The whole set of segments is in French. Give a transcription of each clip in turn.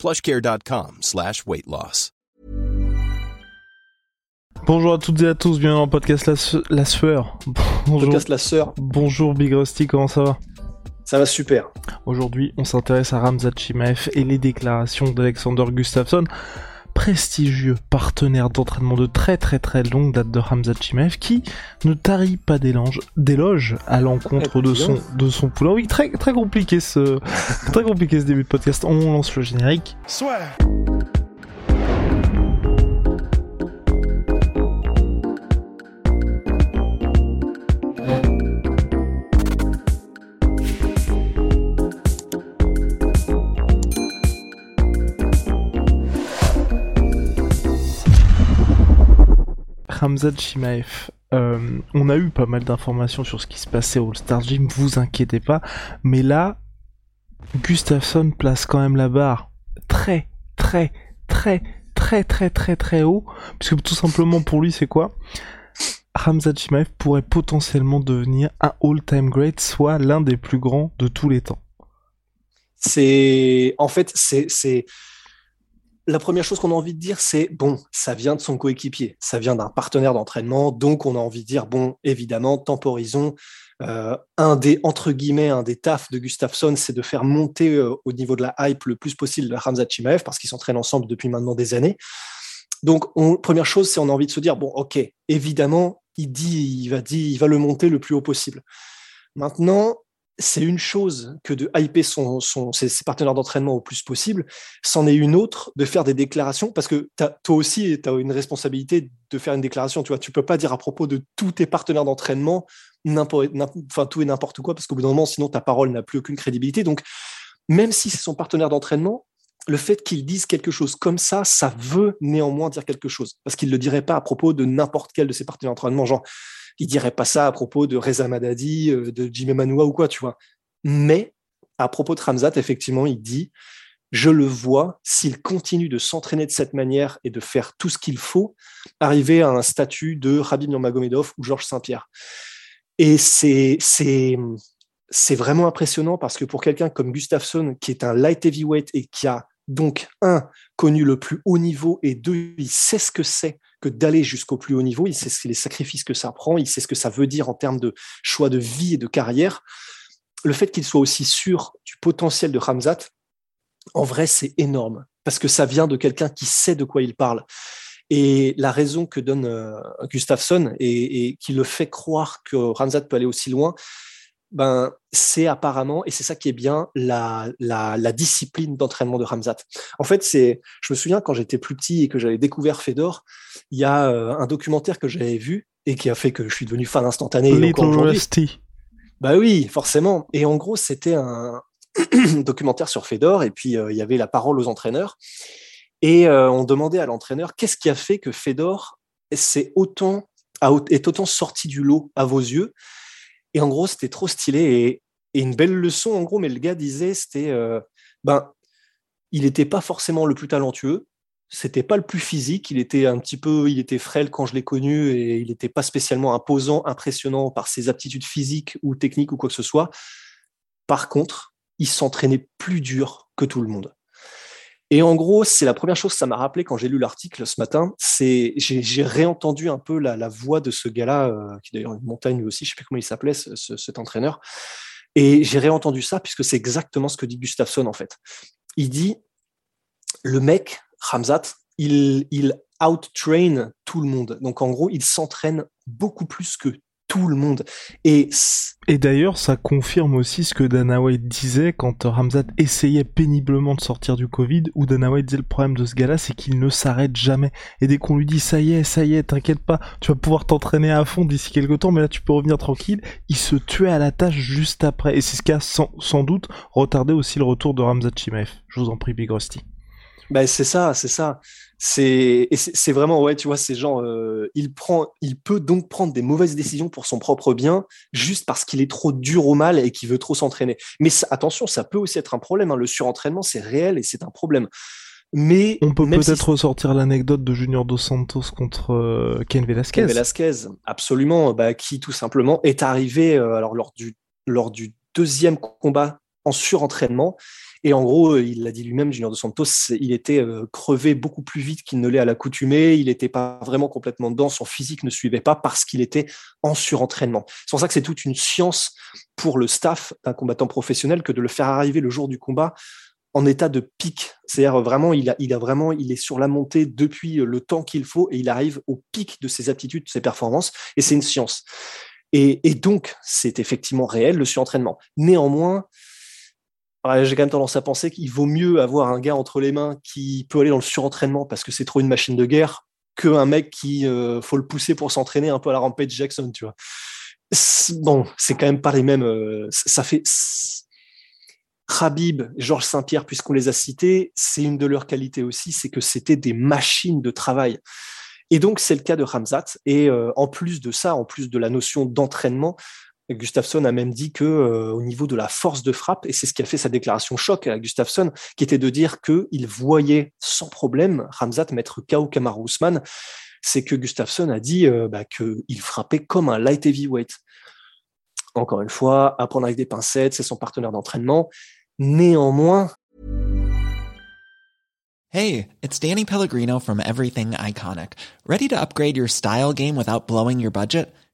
plushcare.com slash weight loss. Bonjour à toutes et à tous, bienvenue dans le podcast La, Su- La Sueur. Bonjour, Podcast La Sœur, bonjour Big Rusty, comment ça va? Ça va super. Aujourd'hui, on s'intéresse à Ramzat Chimaev et les déclarations d'Alexander Gustafsson, prestigieux partenaire d'entraînement de très très très longue date de Ramzat Chimaev, qui ne tarit pas d'éloges à l'encontre de son, de son poulain. Oui, très, très compliqué ce, très compliqué ce début de podcast. On lance le générique. Ramzat Chimaev. Euh, on a eu pas mal d'informations sur ce qui se passait au All-Star Gym, vous inquiétez pas. Mais là, Gustafsson place quand même la barre très, très, très, très, très, très, très haut. Puisque tout simplement pour lui, c'est quoi? Ramzat Chimaev pourrait potentiellement devenir un all-time great, soit l'un des plus grands de tous les temps. C'est en fait c'est la première chose qu'on a envie de dire, c'est bon, ça vient de son coéquipier, ça vient d'un partenaire d'entraînement, donc on a envie de dire bon, évidemment, temporisons. Euh, un des entre guillemets un des tafs de Gustafsson, c'est de faire monter euh, au niveau de la hype le plus possible Ramzat Chimaev parce qu'ils s'entraînent ensemble depuis maintenant des années. Donc, on, première chose, c'est on a envie de se dire bon, ok, évidemment, il dit, il va dire, il va le monter le plus haut possible. Maintenant, c'est une chose que de hyper ses, partenaires d'entraînement au plus possible, c'en est une autre de faire des déclarations, parce que toi aussi, tu as une responsabilité de faire une déclaration. Tu vois, tu peux pas dire à propos de tous tes partenaires d'entraînement tout et n'importe quoi, parce qu'au bout d'un moment, sinon ta parole n'a plus aucune crédibilité. Donc, même si c'est son partenaire d'entraînement, le fait qu'il dise quelque chose comme ça, ça veut néanmoins dire quelque chose, parce qu'il le dirait pas à propos de n'importe quel de ses partenaires d'entraînement, il dirait pas ça à propos de Reza Madadi, euh, de Jimmy Manoua ou quoi, tu vois. Mais à propos de Ramzat, effectivement, il dit je le vois, s'il continue de s'entraîner de cette manière et de faire tout ce qu'il faut, arriver à un statut de Rabbi Nurmagomedov ou Georges Saint-Pierre. Et c'est vraiment impressionnant parce que pour quelqu'un comme Gustafsson, qui est un light heavyweight et qui a donc un connu le plus haut niveau et deux, il sait ce que c'est que d'aller jusqu'au plus haut niveau, il sait les sacrifices que ça prend, il sait ce que ça veut dire en termes de choix de vie et de carrière. Le fait qu'il soit aussi sûr du potentiel de Ramzat, en vrai, c'est énorme parce que ça vient de quelqu'un qui sait de quoi il parle. Et la raison que donne euh, Gustafsson et, et qui le fait croire que Ramzat peut aller aussi loin, ben, c'est apparemment, et c'est ça qui est bien, la, la, la discipline d'entraînement de Ramzat. En fait, c'est, je me souviens quand j'étais plus petit et que j'avais découvert Fedor, il y a euh, un documentaire que j'avais vu et qui a fait que je suis devenu fan instantané. Rusty. Bah oui, forcément. Et en gros, c'était un documentaire sur Fedor, et puis euh, il y avait la parole aux entraîneurs. Et euh, on demandait à l'entraîneur qu'est-ce qui a fait que Fedor s'est autant, est autant sorti du lot à vos yeux. Et en gros, c'était trop stylé et, une belle leçon, en gros, mais le gars disait, c'était, euh, ben, il n'était pas forcément le plus talentueux, c'était pas le plus physique, il était un petit peu, il était frêle quand je l'ai connu et il n'était pas spécialement imposant, impressionnant par ses aptitudes physiques ou techniques ou quoi que ce soit. Par contre, il s'entraînait plus dur que tout le monde. Et en gros, c'est la première chose que ça m'a rappelé quand j'ai lu l'article ce matin. C'est j'ai réentendu un peu la, voix de ce gars-là, euh, qui d'ailleurs une montagne aussi, je sais plus comment il s'appelait, ce- ce- cet entraîneur. Et j'ai réentendu ça puisque c'est exactement ce que dit Gustafsson en fait. Il dit le mec, Ramzat, il, il out-train tout le monde. Donc en gros, il s'entraîne beaucoup plus que tout le monde. Et Et d'ailleurs, ça confirme aussi ce que Dana White disait quand Ramzat essayait péniblement de sortir du Covid, où Dana White disait le problème de ce gars-là, c'est qu'il ne s'arrête jamais. Et dès qu'on lui dit ça y est, ça y est, t'inquiète pas, tu vas pouvoir t'entraîner à fond d'ici quelques temps, mais là tu peux revenir tranquille, il se tuait à la tâche juste après. Et c'est ce qui a sans, sans doute retardé aussi le retour de Ramzat Chimaev. Je vous en prie, Big Rusty. Ben c'est ça, c'est ça. C'est c'est vraiment ouais, tu vois, c'est genre euh, il prend, il peut donc prendre des mauvaises décisions pour son propre bien juste parce qu'il est trop dur au mal et qu'il veut trop s'entraîner. Mais attention, ça peut aussi être un problème. Hein. Le surentraînement, c'est réel et c'est un problème. Mais on peut peut-être ressortir l'anecdote de Junior dos Santos contre euh, Ken Velasquez. Ken Velasquez, absolument, bah, qui tout simplement est arrivé euh, alors lors du lors du deuxième combat en surentraînement et en gros, euh, il l'a dit lui-même, Junior Dos Santos, il était euh, crevé beaucoup plus vite qu'il ne l'est à l'accoutumée. Il n'était pas vraiment complètement dedans. Son physique ne suivait pas parce qu'il était en surentraînement. C'est pour ça que c'est toute une science pour le staff d'un combattant professionnel que de le faire arriver le jour du combat en état de pic. C'est-à-dire vraiment, il a, vraiment, il est sur la montée depuis le temps qu'il faut et il arrive au pic de ses aptitudes, de ses performances. Et c'est une science. Et donc, c'est effectivement réel le surentraînement. Néanmoins, j'ai quand même tendance à penser qu'il vaut mieux avoir un gars entre les mains qui peut aller dans le surentraînement parce que c'est trop une machine de guerre qu'un mec qui euh, faut le pousser pour s'entraîner un peu à la Rampage Jackson, tu vois. Bon, c'est quand même pas les mêmes. Euh, ça fait. Khabib, Georges Saint-Pierre, puisqu'on les a cités, c'est une de leurs qualités aussi, c'est que c'était des machines de travail. Et donc, c'est le cas de Ramzat. Et euh, en plus de ça, en plus de la notion d'entraînement, Gustafsson a même dit que euh, au niveau de la force de frappe, et c'est ce qui a fait sa déclaration choc à Gustafsson, qui était de dire qu'il voyait sans problème Ramzat mettre KO Kamaru Usman, c'est que Gustafsson a dit euh, bah, qu'il frappait comme un light heavyweight. Encore une fois, à avec des pincettes, c'est son partenaire d'entraînement. Néanmoins. Hey, it's Danny Pellegrino from Everything Iconic. Ready to upgrade your style game without blowing your budget?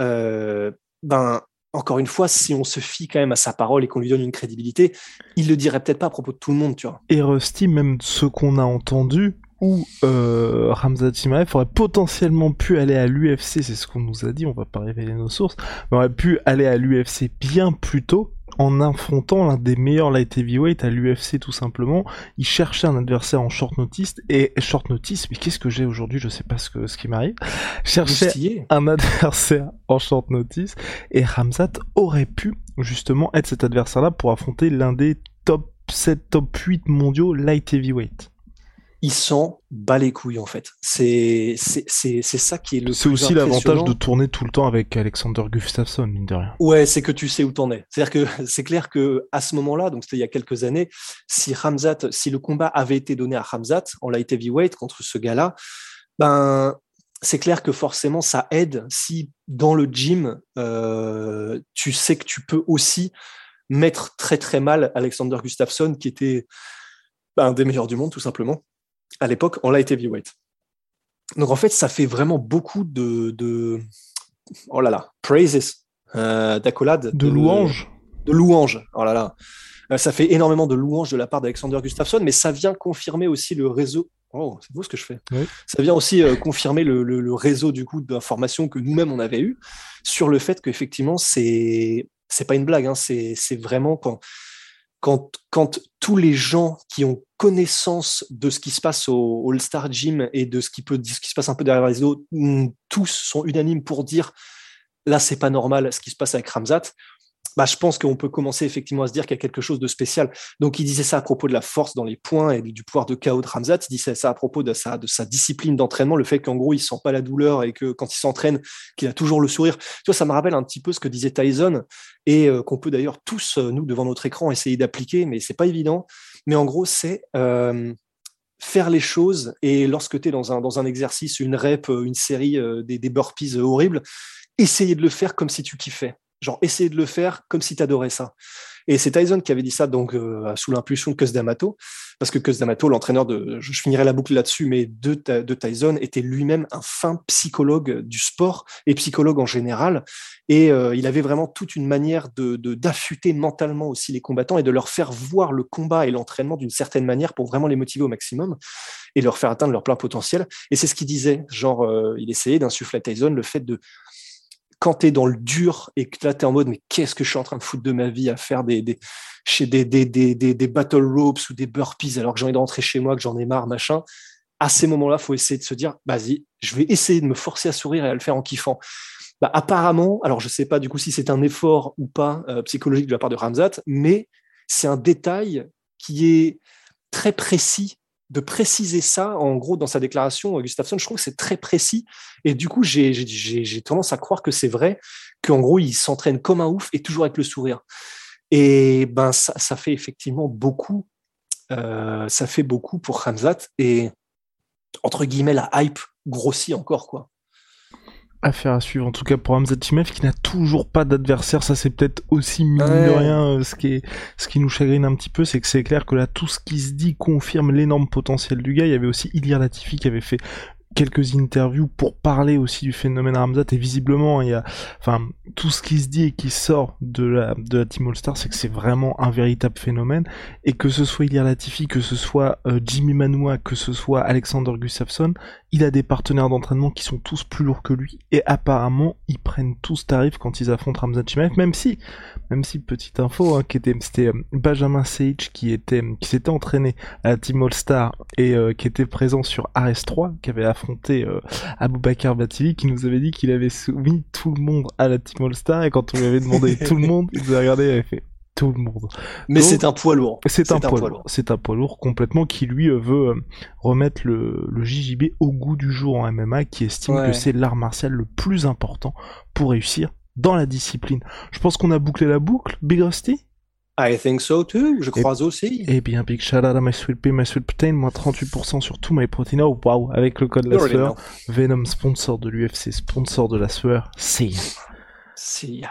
Euh, ben, encore une fois, si on se fie quand même à sa parole et qu'on lui donne une crédibilité, il le dirait peut-être pas à propos de tout le monde, tu vois. Et Rusty, même ce qu'on a entendu, où euh, Ramzat aurait potentiellement pu aller à l'UFC, c'est ce qu'on nous a dit, on va pas révéler nos sources, mais aurait pu aller à l'UFC bien plus tôt en affrontant l'un des meilleurs light heavyweight à l'UFC tout simplement. Il cherchait un adversaire en short notice et short notice, mais qu'est-ce que j'ai aujourd'hui? Je sais pas ce que ce qui m'arrive. Cherchait un adversaire en short notice et Ramzat aurait pu justement être cet adversaire-là pour affronter l'un des top 7, top 8 mondiaux light heavyweight il s'en bat les couilles en fait. C'est c'est ça qui est le. C'est aussi l'avantage de tourner tout le temps avec Alexander Gustafsson mine de rien. Ouais, c'est que tu sais où t'en es. C'est-à-dire que c'est clair que à ce moment-là, donc c'était il y a quelques années, si Ramzat, si le combat avait été donné à Ramzat en light heavyweight contre ce gars-là, ben c'est clair que forcément ça aide si dans le gym euh, tu sais que tu peux aussi mettre très très mal Alexander Gustafsson qui était ben, un des meilleurs du monde tout simplement à l'époque en light heavyweight. Donc en fait, ça fait vraiment beaucoup de, de oh là là, praises, euh, d'accolades, de, louanges, de louanges. Oh là là, euh, ça fait énormément de louanges de la part d'Alexander Gustafsson, mais ça vient confirmer aussi le réseau. Oh, c'est beau ce que je fais. Ça vient aussi euh, confirmer le, le, réseau du coup d'informations que nous-mêmes on avait eu sur le fait qu'effectivement c'est c'est pas une blague, hein, c'est vraiment quand quand, tous les gens qui ont connaissance de ce qui se passe au All-Star Gym et de ce qui, peut, ce qui se passe un peu derrière les autres, mm, tous sont unanimes pour dire là, c'est pas normal ce qui se passe avec Ramzat bah, je pense qu'on peut commencer effectivement à se dire qu'il y a quelque chose de spécial. Donc, il disait ça à propos de la force dans les points et du pouvoir de chaos de Ramzat. Il disait ça à propos de sa, discipline d'entraînement, le fait qu'en gros, il sent pas la douleur et que quand il s'entraîne, qu'il a toujours le sourire. Tu vois, ça me rappelle un petit peu ce que disait Tyson et euh, qu'on peut d'ailleurs tous, euh, nous, devant notre écran, essayer d'appliquer, mais c'est pas évident. Mais en gros, c'est euh, faire les choses et lorsque tu es dans un, dans un exercice, une rep, une série, des, des burpees horribles, essayer de le faire comme si tu kiffais Genre, essayer de le faire comme si tu adorais ça. Et c'est Tyson qui avait dit ça donc euh, sous l'impulsion de Cus D'Amato, parce que Cus D'Amato, l'entraîneur de, je, finirai la boucle là-dessus, mais de, de Tyson était lui-même un fin psychologue du sport et psychologue en général, et euh, il avait vraiment toute une manière de d'affûter mentalement aussi les combattants et de leur faire voir le combat et l'entraînement d'une certaine manière pour vraiment les motiver au maximum et leur faire atteindre leur plein potentiel. Et c'est ce qu'il disait, genre euh, il essayait d'insuffler à Tyson le fait de quand tu es dans le dur et que là, tu es en mode, mais qu'est-ce que je suis en train de foutre de ma vie à faire des, chez des, battle ropes ou des burpees alors que j'ai envie de rentrer chez moi, que j'en ai marre, machin. À ces moments-là, faut essayer de se dire, vas-y, je vais essayer de me forcer à sourire et à le faire en kiffant. Bah, apparemment, alors je sais pas du coup si c'est un effort ou pas euh, psychologique de la part de Ramzat, mais c'est un détail qui est très précis de préciser ça, en gros, dans sa déclaration, Gustafsson, je trouve que c'est très précis. Et du coup, j'ai tendance à croire que c'est vrai, qu'en gros, il s'entraîne comme un ouf et toujours avec le sourire. Et ben, ça, ça fait effectivement beaucoup. Euh, ça fait beaucoup pour Hamzat. Et entre guillemets, la hype grossit encore, quoi. Affaire à suivre, en tout cas pour Hamza qui n'a toujours pas d'adversaire, ça c'est peut-être aussi mine de rien euh, ce qui est, ce qui nous chagrine un petit peu, c'est que c'est clair que là tout ce qui se dit confirme l'énorme potentiel du gars. Il y avait aussi Ilir Latifi qui avait fait quelques interviews pour parler aussi du phénomène Ramzat et visiblement il y a enfin tout ce qui se dit et qui sort de la de la Team All Star c'est que c'est vraiment un véritable phénomène. Et que ce soit Ilir Latifi que ce soit euh, Jimmy Manoa que ce soit Alexander Gustafsson il a des partenaires d'entraînement qui sont tous plus lourds que lui. Et apparemment ils prennent tous tarif quand ils affrontent Ramzat Chimaev même si même si petite info hein, qui était c'était euh, Benjamin Sage qui était qui s'était entraîné à la Team All Star et euh, qui était présent sur RS3 qui avait affronté euh, Bakar Batili qui nous avait dit qu'il avait soumis tout le monde à la Team All Star et quand on lui avait demandé tout le monde il nous a regardé et avait fait tout le monde. Mais c'est un poids lourd. C'est un, poids lourd. C'est un poids lourd complètement qui lui euh, veut remettre le, le, JJB au goût du jour en MMA, qui estime que c'est l'art martial le plus important pour réussir dans la discipline. Je pense qu'on a bouclé la boucle, Big Rusty? I think so too, je crois aussi. Eh bien, big shout out à my sweet pea, my sweet protein, moins 38% sur tout my protein. Oh, wow, avec le code la sueur. Venom, sponsor de l'UFC, sponsor de la sueur. See ya. See ya.